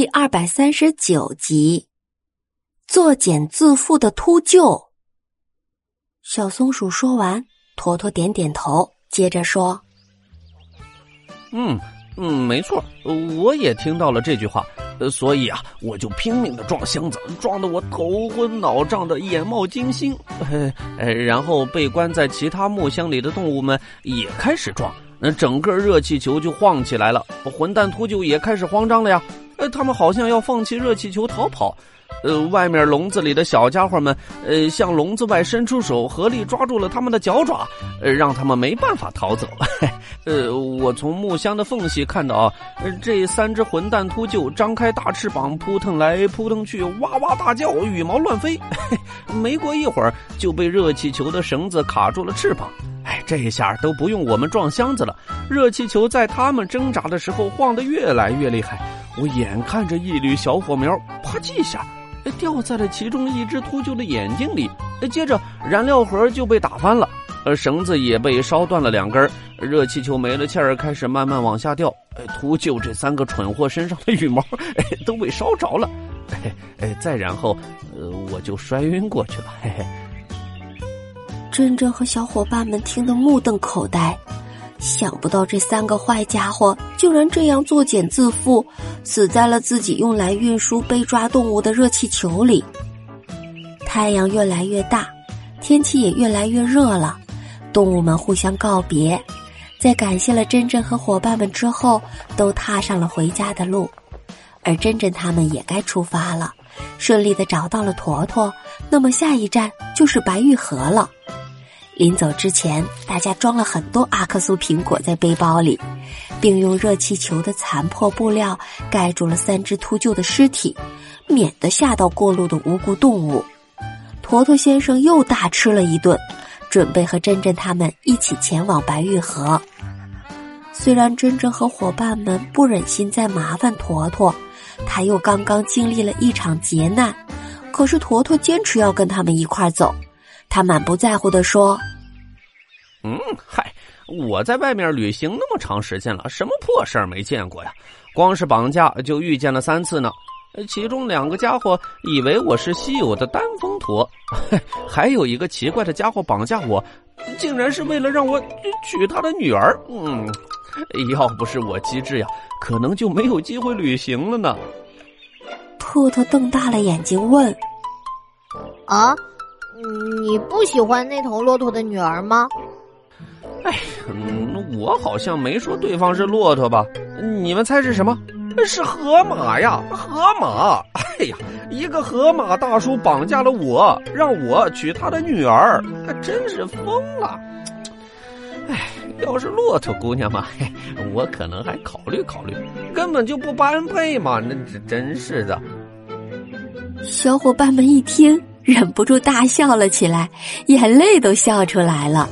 第二百三十九集，作茧自缚的秃鹫。小松鼠说完，坨坨点点头，接着说：“嗯嗯，没错，我也听到了这句话，所以啊，我就拼命的撞箱子，撞得我头昏脑胀的，眼冒金星。呃，然后被关在其他木箱里的动物们也开始撞，那整个热气球就晃起来了。混蛋秃鹫也开始慌张了呀。”呃，他们好像要放弃热气球逃跑，呃，外面笼子里的小家伙们，呃，向笼子外伸出手，合力抓住了他们的脚爪，呃，让他们没办法逃走。呃，我从木箱的缝隙看到，呃，这三只混蛋秃鹫张开大翅膀，扑腾来扑腾去，哇哇大叫，羽毛乱飞。没过一会儿，就被热气球的绳子卡住了翅膀。这下都不用我们撞箱子了，热气球在他们挣扎的时候晃得越来越厉害。我眼看着一缕小火苗，啪叽一下，掉在了其中一只秃鹫的眼睛里。接着，燃料盒就被打翻了，呃，绳子也被烧断了两根，热气球没了气儿，开始慢慢往下掉。秃鹫这三个蠢货身上的羽毛 都被烧着了。哎，再然后，呃，我就摔晕过去了。嘿嘿。珍珍和小伙伴们听得目瞪口呆。想不到这三个坏家伙竟然这样作茧自缚，死在了自己用来运输被抓动物的热气球里。太阳越来越大，天气也越来越热了。动物们互相告别，在感谢了珍珍和伙伴们之后，都踏上了回家的路。而珍珍他们也该出发了，顺利的找到了坨坨。那么下一站就是白玉河了。临走之前，大家装了很多阿克苏苹果在背包里，并用热气球的残破布料盖住了三只秃鹫的尸体，免得吓到过路的无辜动物。坨坨先生又大吃了一顿，准备和珍珍他们一起前往白玉河。虽然珍珍和伙伴们不忍心再麻烦坨坨，他又刚刚经历了一场劫难，可是坨坨坚持要跟他们一块走。他满不在乎地说。嗯，嗨，我在外面旅行那么长时间了，什么破事儿没见过呀？光是绑架就遇见了三次呢。其中两个家伙以为我是稀有的单峰驼，还有一个奇怪的家伙绑架我，竟然是为了让我娶他的女儿。嗯，要不是我机智呀，可能就没有机会旅行了呢。兔兔瞪大了眼睛问：“啊，你不喜欢那头骆驼的女儿吗？”哎，我好像没说对方是骆驼吧？你们猜是什么？是河马呀，河马！哎呀，一个河马大叔绑架了我，让我娶他的女儿，他真是疯了！哎，要是骆驼姑娘嘛，我可能还考虑考虑，根本就不般配嘛！那这真是的。小伙伴们一听，忍不住大笑了起来，眼泪都笑出来了。